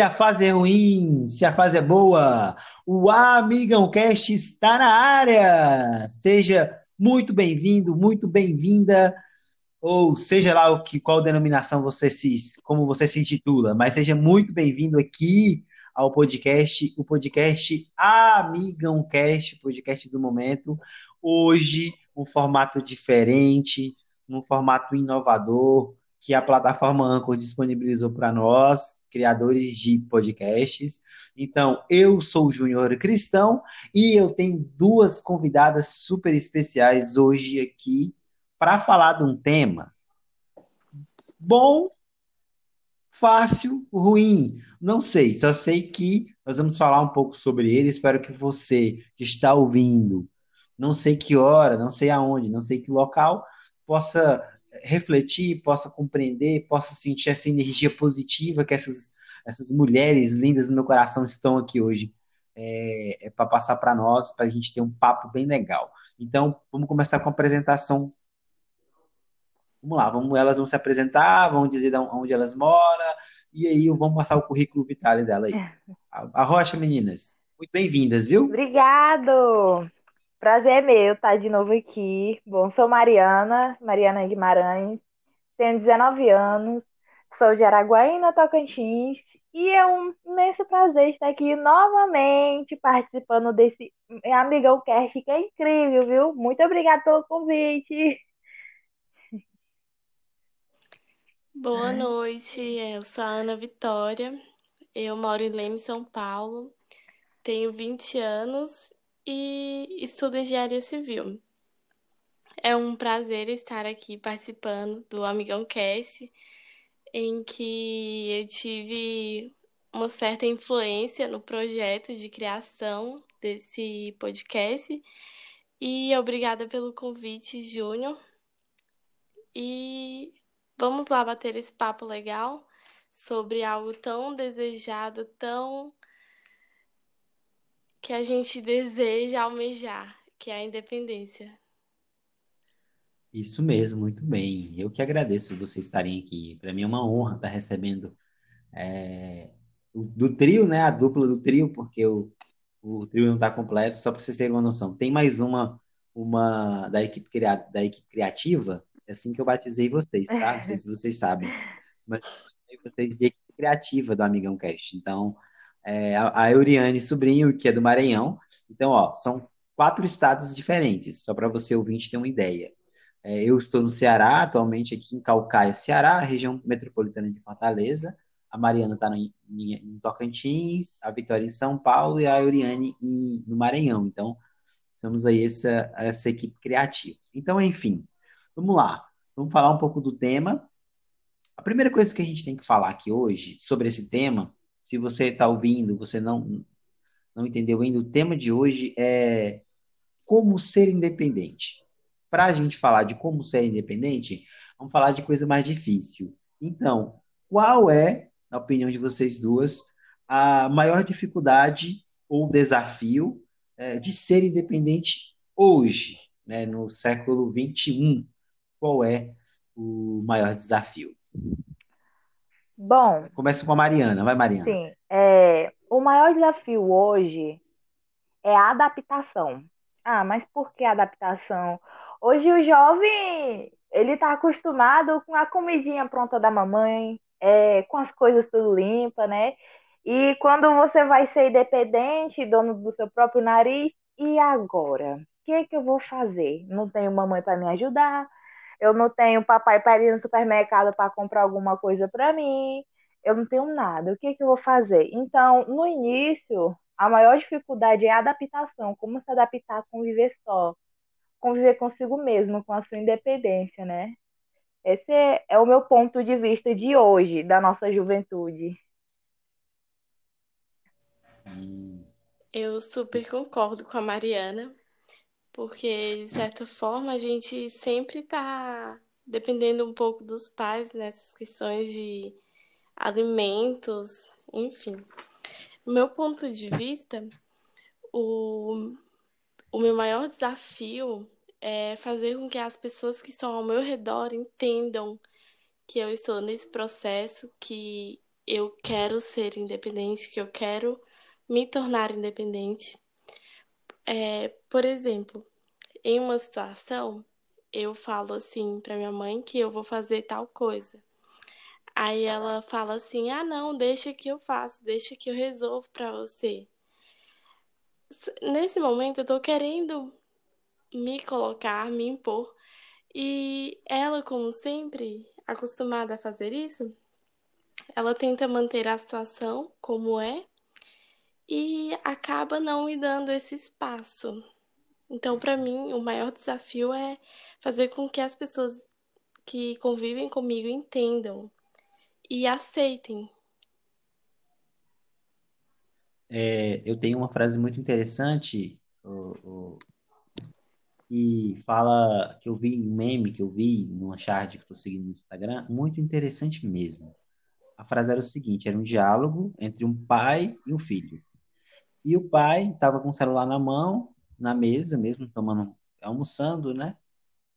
Se a fase é ruim, se a fase é boa, o Amigão Cast está na área. Seja muito bem-vindo, muito bem-vinda, ou seja lá o que, qual denominação você se, como você se intitula, mas seja muito bem-vindo aqui ao podcast, o podcast Amigão Cast, podcast do momento. Hoje, um formato diferente, um formato inovador que a plataforma Anchor disponibilizou para nós, criadores de podcasts. Então, eu sou o Júnior Cristão e eu tenho duas convidadas super especiais hoje aqui para falar de um tema bom, fácil, ruim. Não sei, só sei que nós vamos falar um pouco sobre ele. Espero que você que está ouvindo, não sei que hora, não sei aonde, não sei que local, possa refletir, possa compreender, possa sentir essa energia positiva que essas, essas mulheres lindas no meu coração estão aqui hoje é, é para passar para nós, para a gente ter um papo bem legal. Então, vamos começar com a apresentação. Vamos lá, vamos, elas vão se apresentar, vão dizer onde elas moram, e aí vamos passar o currículo vital dela aí. A, a Rocha, meninas, muito bem-vindas, viu? Obrigado! Prazer é meu estar de novo aqui. Bom, sou Mariana, Mariana Guimarães, tenho 19 anos, sou de Araguaína, Tocantins, e é um imenso prazer estar aqui novamente participando desse Amigão Cast, que é incrível, viu? Muito obrigada pelo convite. Boa noite, eu sou a Ana Vitória, eu moro em Leme, São Paulo, tenho 20 anos e estudo engenharia civil. É um prazer estar aqui participando do Amigão Cast, em que eu tive uma certa influência no projeto de criação desse podcast. E obrigada pelo convite, Júnior. E vamos lá bater esse papo legal sobre algo tão desejado, tão que a gente deseja almejar, que é a independência. Isso mesmo, muito bem. Eu que agradeço vocês estarem aqui. Para mim é uma honra estar recebendo é, do trio, né? A dupla do trio, porque o, o trio não está completo, só para vocês terem uma noção. Tem mais uma, uma da equipe, da equipe criativa, é assim que eu batizei vocês, tá? Não sei se vocês sabem. Mas eu vocês de equipe criativa do Amigão Cast. Então, é, a Euriane Sobrinho, que é do Maranhão. Então, ó, são quatro estados diferentes, só para você ouvinte ter uma ideia. É, eu estou no Ceará, atualmente aqui em Calcaia, Ceará, região metropolitana de Fortaleza. A Mariana está em, em, Tocantins, a Vitória em São Paulo e a Euriane em, no Maranhão. Então, somos aí essa, essa equipe criativa. Então, enfim, vamos lá. Vamos falar um pouco do tema. A primeira coisa que a gente tem que falar aqui hoje sobre esse tema se você está ouvindo, você não, não entendeu ainda, o tema de hoje é como ser independente. Para a gente falar de como ser independente, vamos falar de coisa mais difícil. Então, qual é, na opinião de vocês duas, a maior dificuldade ou desafio é, de ser independente hoje, né, no século 21? Qual é o maior desafio? Bom. Começa com a Mariana, vai, Mariana. Sim. É, o maior desafio hoje é a adaptação. Ah, mas por que adaptação? Hoje o jovem, ele tá acostumado com a comidinha pronta da mamãe, é, com as coisas tudo limpa, né? E quando você vai ser independente, dono do seu próprio nariz, e agora? O que, que eu vou fazer? Não tenho mamãe para me ajudar, eu não tenho papai para ir no supermercado para comprar alguma coisa para mim, eu não tenho nada, o que, que eu vou fazer? Então, no início, a maior dificuldade é a adaptação, como se adaptar a conviver só, conviver consigo mesmo, com a sua independência, né? Esse é o meu ponto de vista de hoje, da nossa juventude. Eu super concordo com a Mariana porque de certa forma a gente sempre está dependendo um pouco dos pais nessas questões de alimentos, enfim. Meu ponto de vista, o o meu maior desafio é fazer com que as pessoas que estão ao meu redor entendam que eu estou nesse processo, que eu quero ser independente, que eu quero me tornar independente. É, por exemplo, em uma situação, eu falo assim para minha mãe que eu vou fazer tal coisa. Aí ela fala assim: "Ah, não, deixa que eu faço, deixa que eu resolvo para você". Nesse momento eu tô querendo me colocar, me impor, e ela, como sempre, acostumada a fazer isso, ela tenta manter a situação como é e acaba não me dando esse espaço. Então, para mim, o maior desafio é fazer com que as pessoas que convivem comigo entendam e aceitem. É, eu tenho uma frase muito interessante o, o, que fala que eu vi um meme que eu vi numa chart que estou seguindo no Instagram, muito interessante mesmo. A frase era o seguinte: era um diálogo entre um pai e um filho. E o pai estava com o celular na mão, na mesa mesmo, tomando, almoçando, né?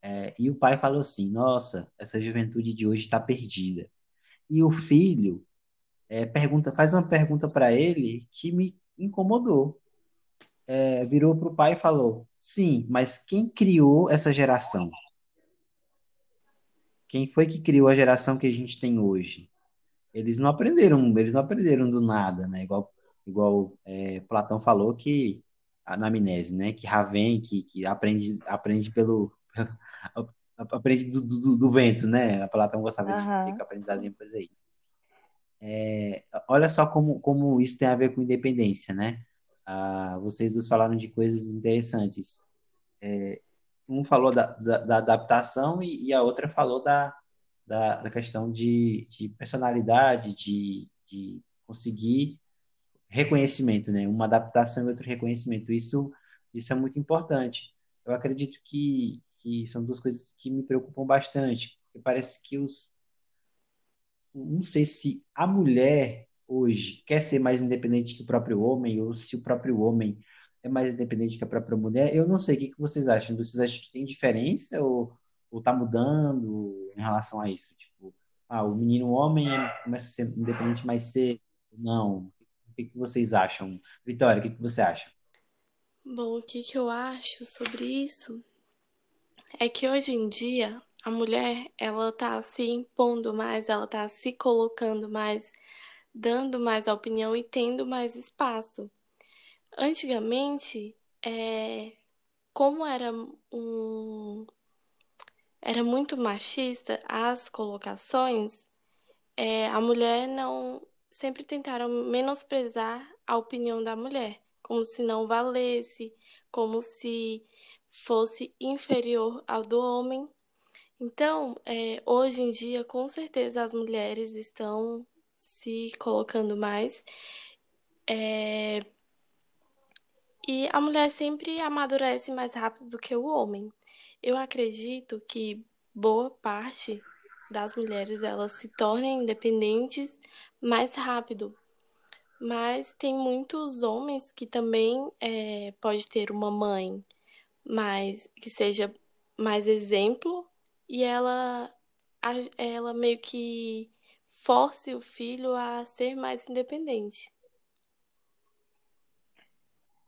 É, e o pai falou assim: Nossa, essa juventude de hoje está perdida. E o filho é, pergunta, faz uma pergunta para ele que me incomodou. É, virou para o pai e falou: Sim, mas quem criou essa geração? Quem foi que criou a geração que a gente tem hoje? Eles não aprenderam, eles não aprenderam do nada, né? Igual, igual é, Platão falou que na amnésia, né? Que Raven, que, que aprende, aprende pelo, aprende do, do, do, vento, né? A Platão gostava uhum. de dizer que aprendizagem por aí. É, olha só como, como isso tem a ver com independência, né? Ah, vocês dois falaram de coisas interessantes. É, um falou da, da, da adaptação e, e, a outra falou da, da, da questão de, de personalidade, de, de conseguir reconhecimento, né? Uma adaptação e outro reconhecimento. Isso, isso é muito importante. Eu acredito que, que são duas coisas que me preocupam bastante, porque parece que os. Não sei se a mulher hoje quer ser mais independente que o próprio homem, ou se o próprio homem é mais independente que a própria mulher. Eu não sei, o que, vocês acham? Vocês acham que tem diferença ou, ou tá mudando em relação a isso? Tipo, ah, o menino homem começa a ser independente mais cedo? Não. O que, que vocês acham? Vitória, o que, que você acha? Bom, o que, que eu acho sobre isso é que hoje em dia a mulher ela tá se impondo mais, ela tá se colocando mais, dando mais opinião e tendo mais espaço. Antigamente, é, como era um era muito machista as colocações, é, a mulher não sempre tentaram menosprezar a opinião da mulher, como se não valesse, como se fosse inferior ao do homem. Então, é, hoje em dia, com certeza, as mulheres estão se colocando mais. É, e a mulher sempre amadurece mais rápido do que o homem. Eu acredito que boa parte das mulheres elas se tornem independentes mais rápido. Mas tem muitos homens que também é, pode ter uma mãe mais que seja mais exemplo e ela ela meio que force o filho a ser mais independente.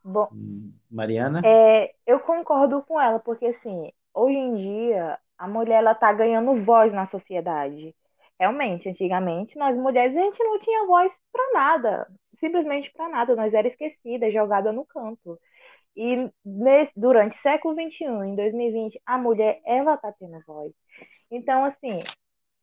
Bom, hum, Mariana? É, eu concordo com ela, porque assim, hoje em dia a mulher ela tá ganhando voz na sociedade. Realmente, antigamente, nós mulheres, a gente não tinha voz para nada, simplesmente para nada, nós era esquecida, jogada no canto. E nesse, durante o século XXI, em 2020, a mulher, ela tá tendo voz. Então, assim,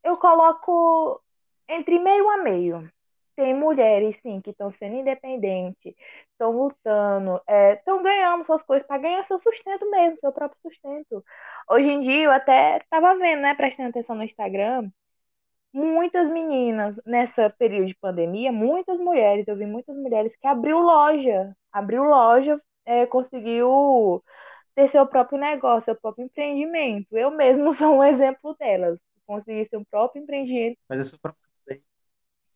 eu coloco entre meio a meio. Tem mulheres, sim, que estão sendo independentes, estão lutando, estão é, ganhando suas coisas para ganhar seu sustento mesmo, seu próprio sustento. Hoje em dia, eu até estava vendo, né, prestando atenção no Instagram, muitas meninas nessa período de pandemia, muitas mulheres, eu vi muitas mulheres que abriu loja, abriu loja, é, conseguiu ter seu próprio negócio, seu próprio empreendimento. Eu mesmo sou um exemplo delas. Consegui seu próprio empreendimento. Mas essa propaganda aí.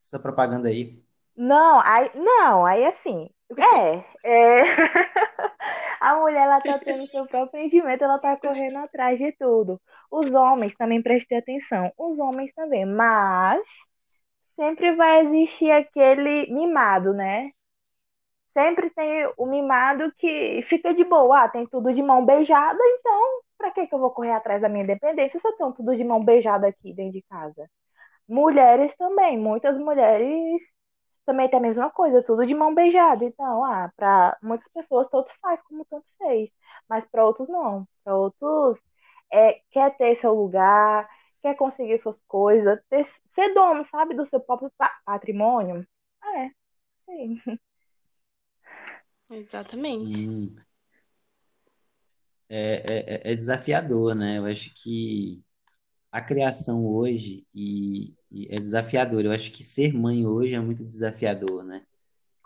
Essa propaganda aí. Não, aí, não, aí assim. É, é... A mulher, ela tá tendo seu próprio rendimento, ela tá correndo atrás de tudo. Os homens também prestem atenção. Os homens também, mas sempre vai existir aquele mimado, né? Sempre tem o mimado que fica de boa, ah, tem tudo de mão beijada, então pra que que eu vou correr atrás da minha independência se eu tenho tudo de mão beijada aqui dentro de casa? Mulheres também, muitas mulheres também tem a mesma coisa, tudo de mão beijada. Então, ah, para muitas pessoas tanto faz como tanto fez, mas para outros não. Para outros é, quer ter seu lugar, quer conseguir suas coisas, ter, ser dono, sabe, do seu próprio patrimônio. É, sim. Exatamente. Hum, é, é, é desafiador, né? Eu acho que a criação hoje e, e é desafiador. Eu acho que ser mãe hoje é muito desafiador, né?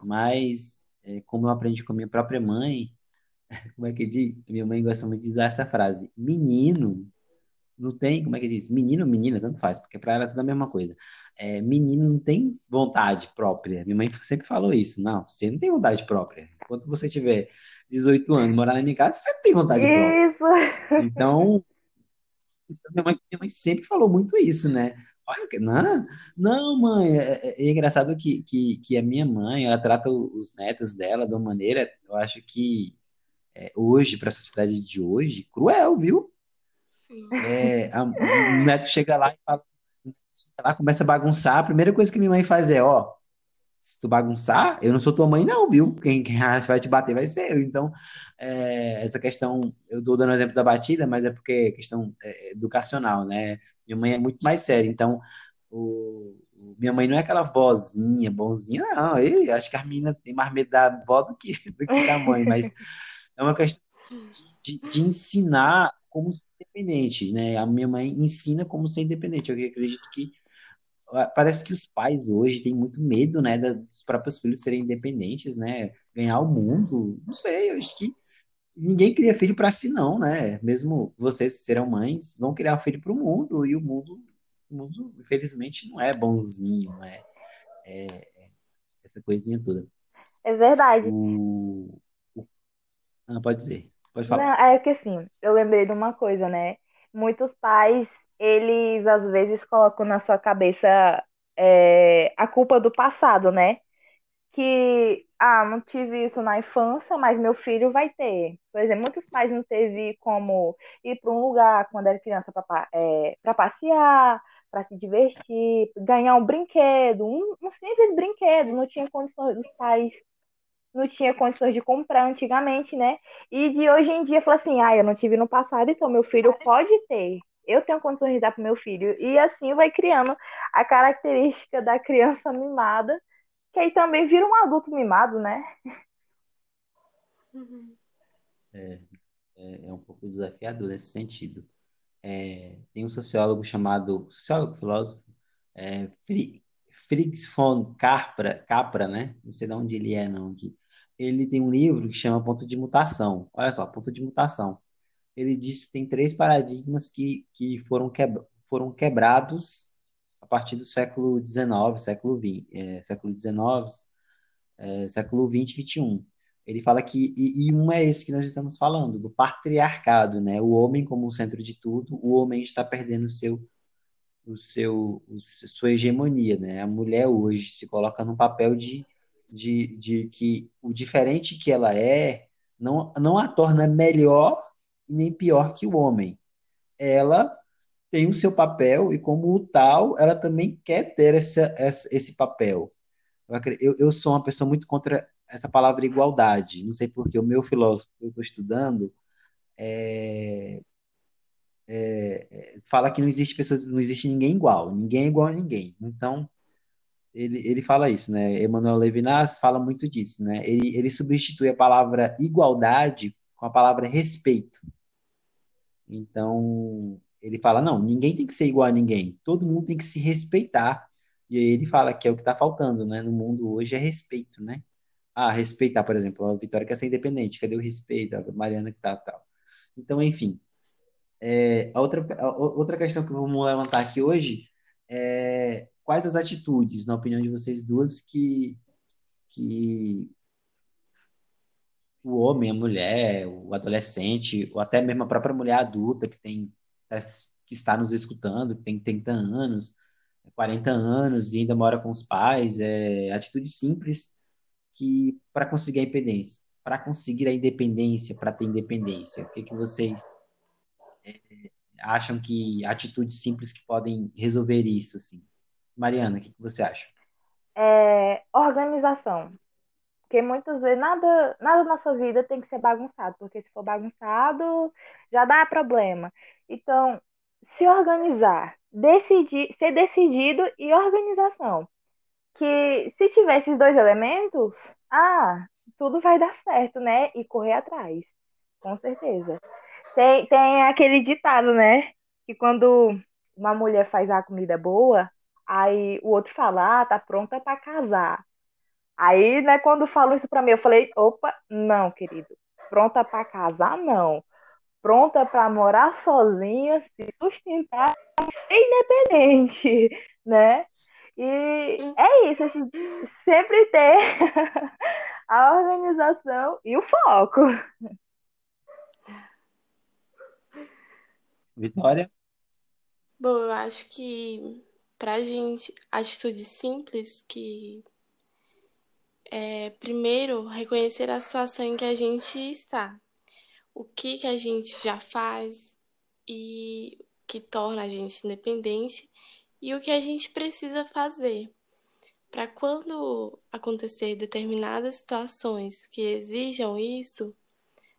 Mas, é, como eu aprendi com a minha própria mãe, como é que diz? Minha mãe gosta muito de usar essa frase: menino não tem, como é que diz? Menino menina, tanto faz, porque para ela é tudo a mesma coisa. É, menino não tem vontade própria. Minha mãe sempre falou isso. Não, você não tem vontade própria. Enquanto você tiver 18 anos, morar na minha casa, você não tem vontade Isso. própria. Então, minha mãe, minha mãe sempre falou muito isso, né? Olha, não, não, mãe, é, é- é engraçado que, que, que a minha mãe, ela trata os netos dela de uma maneira, eu acho que é, hoje, para a sociedade de hoje, cruel, viu? É, a- o neto chega lá e fala, lá, começa a bagunçar, a primeira coisa que minha mãe faz é, ó, se tu bagunçar, eu não sou tua mãe não, viu? Quem, quem vai te bater vai ser eu. Então, é, essa questão, eu estou dando o exemplo da batida, mas é porque é questão é, educacional, né? Minha mãe é muito mais séria, então o, minha mãe não é aquela vozinha, bonzinha, não. Eu acho que a menina tem mais medo da avó do que, do que da mãe, mas é uma questão de, de ensinar como ser independente, né? A minha mãe ensina como ser independente. Eu acredito que parece que os pais hoje têm muito medo, né, dos próprios filhos serem independentes, né? Ganhar o mundo. Não sei, eu acho que ninguém cria filho para si, não, né? Mesmo vocês que serão mães, vão criar filho para o mundo e o mundo, o mundo, infelizmente, não é bonzinho, não é, é essa coisinha toda. É verdade. O, ah, pode dizer, pode Não, falar. é que assim, eu lembrei de uma coisa, né? Muitos pais, eles às vezes colocam na sua cabeça é, a culpa do passado, né? Que, ah, não tive isso na infância, mas meu filho vai ter. Por exemplo, muitos pais não teve como ir para um lugar quando era criança para é, passear, para se divertir, ganhar um brinquedo, um, um simples brinquedo, não tinha condições dos pais não tinha condições de comprar antigamente, né? E de hoje em dia, fala assim, ah, eu não tive no passado, então meu filho pode ter. Eu tenho condições de dar para meu filho. E assim vai criando a característica da criança mimada, que aí também vira um adulto mimado, né? Uhum. É, é, é um pouco desafiador nesse sentido. É, tem um sociólogo chamado, sociólogo, filósofo, é, Fri- Fritz von Capra, Capra, né? Não sei de onde ele é, não. Ele tem um livro que chama Ponto de Mutação. Olha só, Ponto de Mutação. Ele diz que tem três paradigmas que, que foram, queb foram quebrados a partir do século XIX, século XX, é, século XIX, é, século XX, XXI. Ele fala que, e, e um é esse que nós estamos falando, do patriarcado, né? O homem como o centro de tudo, o homem está perdendo o seu, o seu, o, sua hegemonia, né? A mulher hoje se coloca num papel de, de, de que o diferente que ela é não, não a torna melhor e nem pior que o homem. Ela tem o seu papel e, como tal, ela também quer ter essa, essa, esse papel. Eu, eu, sou uma pessoa muito contra essa palavra igualdade. Não sei porque o meu filósofo que eu estou estudando é, é, fala que não existe pessoas, não existe ninguém igual, ninguém é igual a ninguém. Então, ele, ele fala isso, né? Emmanuel Levinas fala muito disso, né? Ele, ele substitui a palavra igualdade com a palavra respeito. Então, ele fala, não, ninguém tem que ser igual a ninguém, todo mundo tem que se respeitar. E aí ele fala que é o que está faltando, né? No mundo hoje é respeito, né? Ah, respeitar, por exemplo, a Vitória quer ser independente, cadê o respeito? A Mariana que tá, tal. Então, enfim, é, a outra, a outra questão que vamos levantar aqui hoje é quais as atitudes, na opinião de vocês duas, que, que o homem, a mulher, o adolescente, ou até mesmo a própria mulher adulta que tem que está nos escutando, que tem 30 anos, 40 anos e ainda mora com os pais, é atitude simples que para conseguir a independência, para conseguir a independência, para ter independência, o que que vocês é, acham que atitudes simples que podem resolver isso, assim? Mariana, o que, que você acha? É, organização. Porque muitas vezes nada, nada na nossa vida tem que ser bagunçado, porque se for bagunçado, já dá problema. Então, se organizar, decidir, ser decidido e organização. Que se tiver esses dois elementos, ah, tudo vai dar certo, né? E correr atrás, com certeza. Tem, tem aquele ditado, né? Que quando uma mulher faz a comida boa, aí o outro fala, ah, tá pronta para casar. Aí, né, quando falou isso para mim, eu falei, opa, não, querido, pronta para casar, não. Pronta para morar sozinha, se sustentar, ser independente, né? E é isso, assim, sempre ter a organização e o foco. Vitória? Bom, eu acho que pra gente, atitude simples que é, primeiro, reconhecer a situação em que a gente está. O que, que a gente já faz e que torna a gente independente e o que a gente precisa fazer para quando acontecer determinadas situações que exijam isso,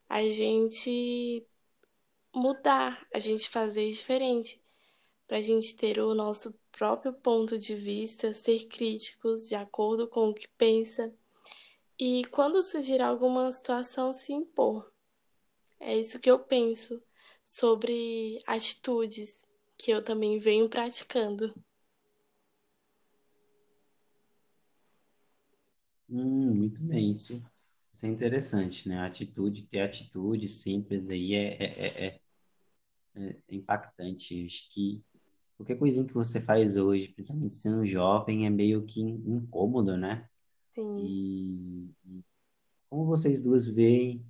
a gente mudar, a gente fazer diferente, para a gente ter o nosso próprio ponto de vista, ser críticos de acordo com o que pensa e quando surgir alguma situação, se impor. É isso que eu penso sobre atitudes que eu também venho praticando. Hum, muito bem, isso, isso é interessante, né? Atitude, ter atitude simples aí é, é, é, é impactante. Acho que qualquer coisinha que você faz hoje, principalmente sendo jovem, é meio que incômodo, né? Sim. E como vocês duas veem,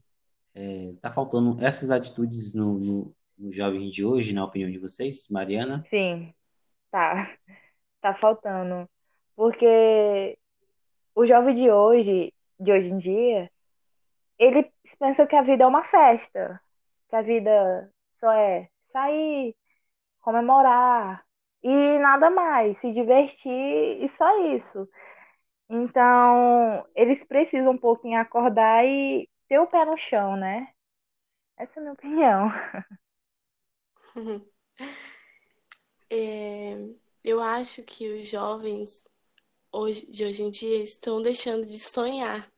é, tá faltando essas atitudes no, no, no jovem de hoje, na opinião de vocês, Mariana? Sim, tá. Tá faltando. Porque o jovem de hoje, de hoje em dia, ele pensa que a vida é uma festa, que a vida só é sair, comemorar e nada mais, se divertir e só isso. Então, eles precisam um pouquinho acordar e ter o pé no chão, né? Essa é a minha opinião. É, eu acho que os jovens hoje, de hoje em dia estão deixando de sonhar.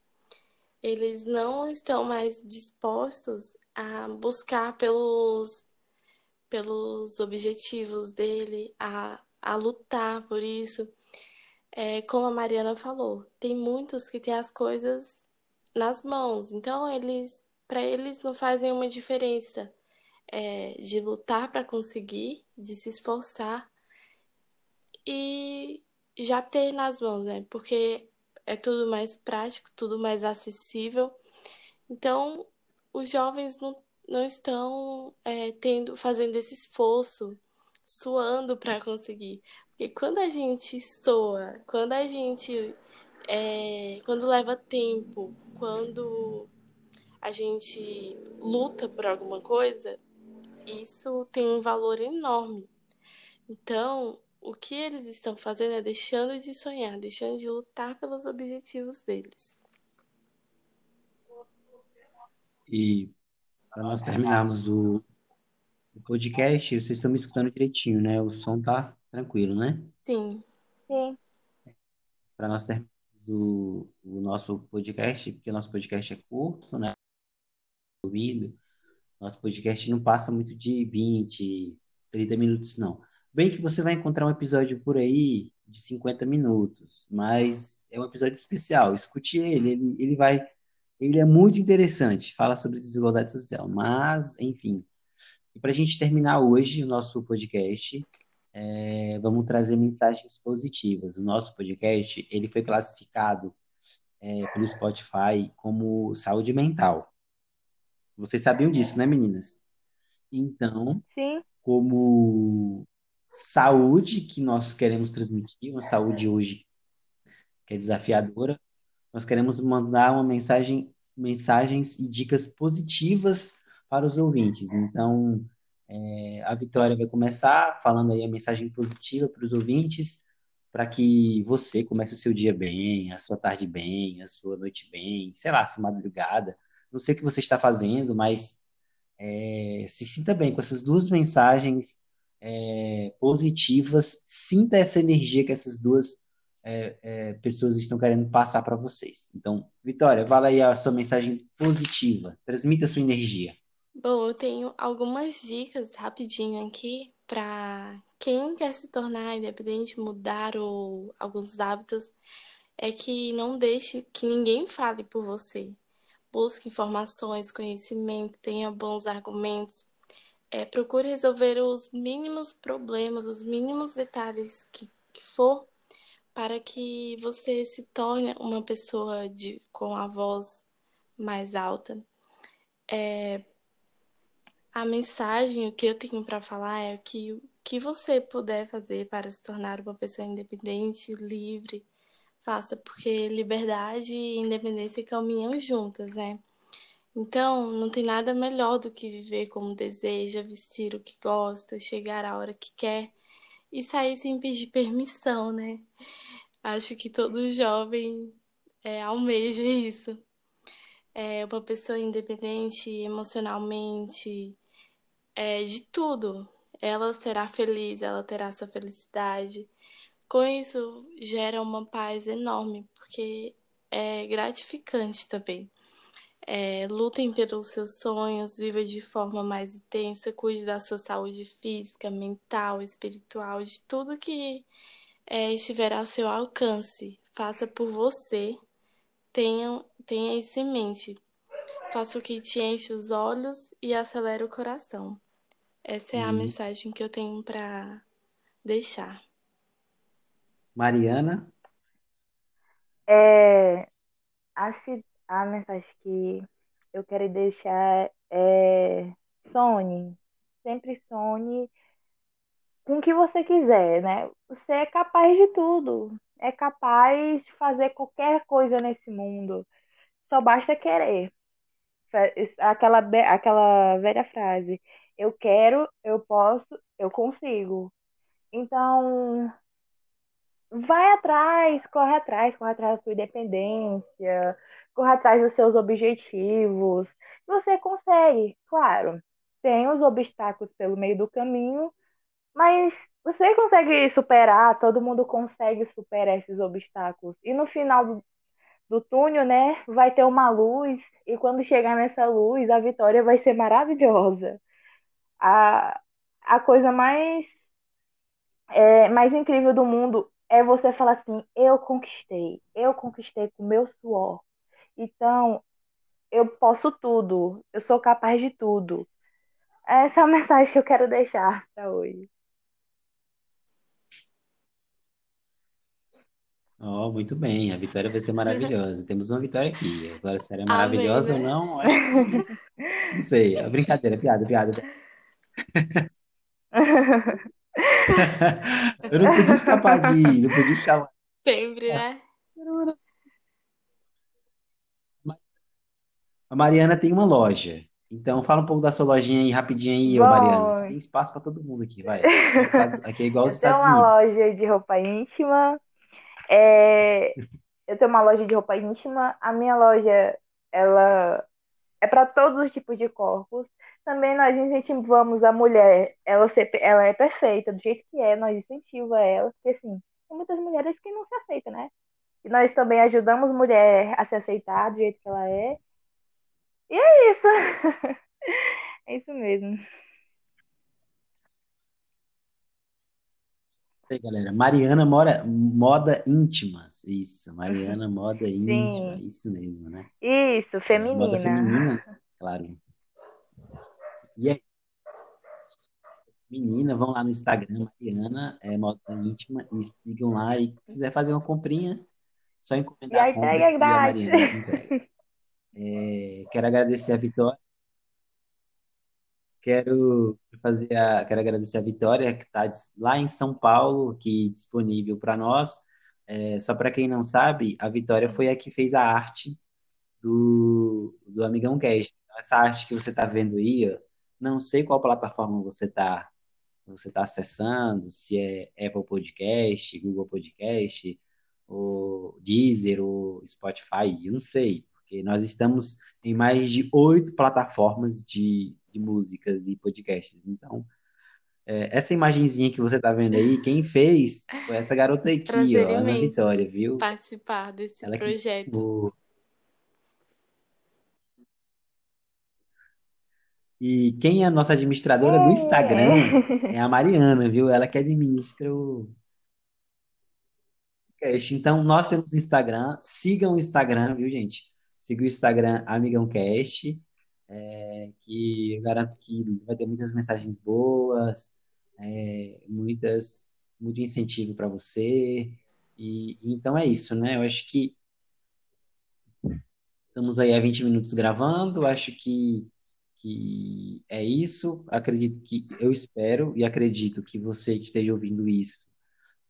Eles não estão mais dispostos a buscar pelos, pelos objetivos dele, a, a lutar por isso é, como a Mariana falou, tem muitos que têm as coisas nas mãos, então eles, para eles não fazem uma diferença é, de lutar para conseguir, de se esforçar e já ter nas mãos, né? Porque é tudo mais prático, tudo mais acessível. Então, os jovens não, não estão é, tendo, fazendo esse esforço, suando para conseguir. Porque quando a gente soa, quando a gente. É, quando leva tempo, quando a gente luta por alguma coisa, isso tem um valor enorme. Então, o que eles estão fazendo é deixando de sonhar, deixando de lutar pelos objetivos deles. E para nós terminarmos o, o podcast, vocês estão me escutando direitinho, né? O som tá Tranquilo, né? Sim. Sim. Para nós terminarmos o, o nosso podcast, porque o nosso podcast é curto, né? Ouvindo, nosso podcast não passa muito de 20, 30 minutos, não. Bem que você vai encontrar um episódio por aí de 50 minutos, mas é um episódio especial. Escute ele, ele, ele vai. Ele é muito interessante, fala sobre desigualdade social. Mas, enfim. E para a gente terminar hoje o nosso podcast, é, vamos trazer mensagens positivas. O nosso podcast ele foi classificado é, pelo Spotify como saúde mental. Vocês sabiam disso, né, meninas? Então, Sim. como saúde que nós queremos transmitir, uma saúde hoje que é desafiadora, nós queremos mandar uma mensagem, mensagens e dicas positivas para os ouvintes. Então, é, a Vitória vai começar falando aí a mensagem positiva para os ouvintes, para que você comece o seu dia bem, a sua tarde bem, a sua noite bem, sei lá, a sua madrugada. Não sei o que você está fazendo, mas é, se sinta bem com essas duas mensagens é, positivas, sinta essa energia que essas duas é, é pessoas estão querendo passar para vocês. Então, Vitória, fala aí a sua mensagem positiva, transmita a sua energia. Bom, eu tenho algumas dicas rapidinho aqui para quem quer se tornar independente, mudar ou alguns hábitos, é que não deixe que ninguém fale por você. Busque informações, conhecimento, tenha bons argumentos. É, procure resolver os mínimos problemas, os mínimos detalhes que, que for, para que você se torne uma pessoa de, com a voz mais alta. É, a mensagem, o que eu tenho para falar é que o que você puder fazer para se tornar uma pessoa independente, livre, faça, porque liberdade e independência caminham juntas, né? Então, não tem nada melhor do que viver como deseja, vestir o que gosta, chegar a hora que quer e sair sem pedir permissão, né? Acho que todo jovem é, almeja isso. É uma pessoa independente emocionalmente, é, de tudo. Ela será feliz, ela terá sua felicidade. Com isso, gera uma paz enorme, porque é gratificante também. É, lutem pelos seus sonhos, viva de forma mais intensa, cuide da sua saúde física, mental, espiritual, de tudo que é, estiver ao seu alcance. Faça por você, tenha, tenha isso em mente. Faça o que te enche os olhos e acelera o coração. Essa é a mensagem que eu tenho para deixar. Mariana, É, a, a mensagem que eu quero deixar é sonhe, sempre sonhe com o que você quiser, né? Você é capaz de tudo, é capaz de fazer qualquer coisa nesse mundo, só basta querer. Aquela, aquela velha frase, eu quero, eu posso, eu consigo. Então, vai atrás, corre atrás, corre atrás da sua independência, corre atrás dos seus objetivos. Você consegue, claro. Tem os obstáculos pelo meio do caminho, mas você consegue superar, todo mundo consegue superar esses obstáculos. E no final do, do túnel, né, vai ter uma luz, e quando chegar nessa luz, a vitória vai ser maravilhosa. A, a coisa mais é, mais incrível do mundo é você falar assim: eu conquistei, eu conquistei com meu suor. Então, eu posso tudo, eu sou capaz de tudo. Essa é a mensagem que eu quero deixar para hoje. ó, muito bem, a vitória vai ser maravilhosa. Temos uma vitória aqui. Agora, se ela é Amém, maravilhosa ou né? não, que- não sei. É brincadeira, piada, piada. Eu não podia escapar de, não podia escapar. Sempre, né? A Mariana tem uma loja. Então, fala um pouco da sua lojinha aí, rapidinho aí, Bom. Mariana. Tem espaço para todo mundo aqui, vai. Aqui é igual os Eu tenho Estados uma Unidos. loja de roupa íntima. É, eu tenho uma loja de roupa íntima. A minha loja, ela é para todos os tipos de corpos. Também nós incentivamos a mulher, ela, ser, ela é perfeita do jeito que é, nós incentivamos ela, porque assim, tem muitas mulheres que não se aceitam, né? E nós também ajudamos a mulher a se aceitar do jeito que ela é. E é isso. É isso mesmo. Aí, galera. Mariana mora, Moda Íntimas. Isso, Mariana Moda Íntima. Isso mesmo, né? Isso, É, Moda feminina. feminina, claro. E aí, menina, vão lá no Instagram, Mariana, é Moda Íntima, e sigam lá. E se quiser fazer uma comprinha, Só encomendar E a compra é e a. Mariana. É, quero agradecer a Vitória. Quero fazer a, quero agradecer a Vitória, que está lá em São Paulo, aqui disponível para nós. É, só para quem não sabe, a Vitória foi a que fez a arte do, do Amigão Cast. Essa arte que você está vendo aí, ó, não sei qual plataforma você está você tá acessando, se é Apple Podcast, Google Podcast, ou Deezer, ou Spotify, eu não sei, porque nós estamos em mais de oito plataformas de, de músicas e podcasts. Então, é, essa imagenzinha que você tá vendo aí, quem fez foi essa garota aqui, ó, Ana Vitória, viu? participar desse Ela que projeto. o- E quem é a nossa administradora do Instagram é a Mariana, viu? Ela que administra o podcast. Então, nós temos o Instagram. Sigam o Instagram, viu, gente? Siga o Instagram Amigão Cast, é, que eu garanto que vai ter muitas mensagens boas, é, muitas, muito incentivo para você. E então é isso, né? Eu acho que estamos aí há 20 minutos gravando. Acho que, que é isso. Acredito que eu espero e acredito que você que esteja ouvindo isso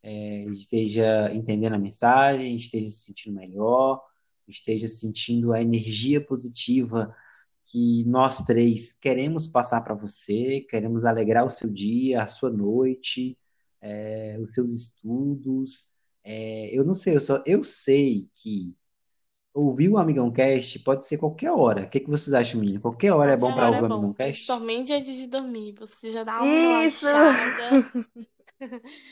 é, esteja entendendo a mensagem, esteja se sentindo melhor, esteja sentindo a energia positiva que nós três queremos passar para você, queremos alegrar o seu dia, a sua noite, é, os seus estudos. É, eu não sei, eu só eu sei que ouvir o Amigão Cast pode ser qualquer hora. O que que vocês acham, menino? Qualquer hora é bom Qualquer para ouvir é o Amigão bom, Cast? principalmente antes de dormir. Você já dá uma Isso! relaxada.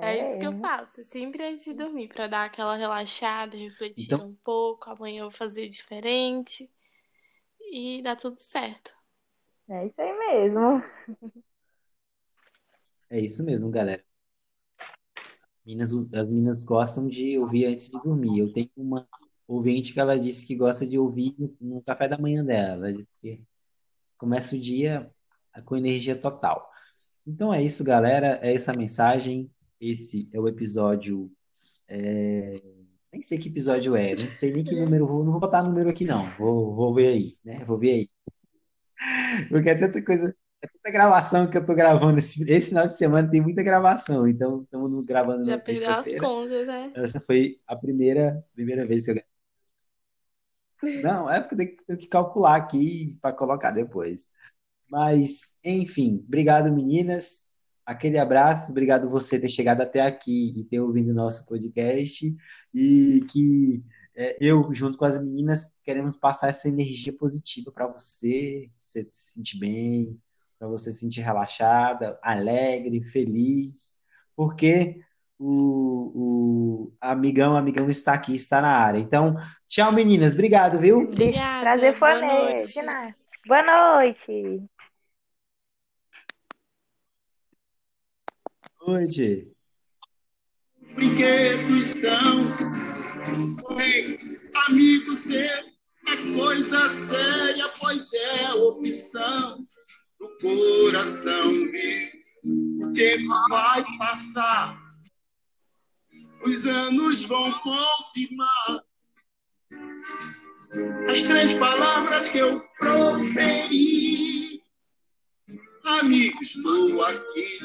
É isso que eu É. faço, sempre antes de dormir, pra dar aquela relaxada, refletir Então, um pouco. Amanhã eu vou fazer diferente e dá tudo certo. É isso aí mesmo. é isso mesmo, galera. As meninas, as meninas gostam de ouvir antes de dormir. Eu tenho uma ouvinte que ela disse que gosta de ouvir no, no café da manhã dela. Ela disse que começa o dia com energia total. Então é isso, galera. É essa a mensagem. Esse é o episódio. é, Nem sei que episódio é, não sei nem que número. vou- Não vou botar número aqui, não. Vou, vou ver aí, né? Vou ver aí. Porque é tanta coisa, é tanta gravação que eu tô gravando. Esse, esse final de semana tem muita gravação. Então, estamos gravando Já na perdeu as sexta-feira. contas, né? Essa foi a primeira, primeira vez que eu. Não, é porque tem que, tem que calcular aqui para colocar depois. Mas, enfim, obrigado, meninas. Aquele abraço, obrigado você ter chegado até aqui e ter ouvido o nosso podcast. E que é, eu, junto com as meninas, queremos passar essa energia positiva para você, você se sentir bem, para você se sentir relaxada, alegre, feliz, porque o, o amigão, amigão está aqui, está na área. Então, tchau, meninas. Obrigado, viu? Obrigada, Prazer foi boa meu. noite. De nada. Boa noite. Hoje. Os brinquedos. Ei, amigo seu é coisa séria, pois é opção do coração. E o tempo vai passar, os anos vão confirmar as três palavras que eu proferi. Amigo, estou aqui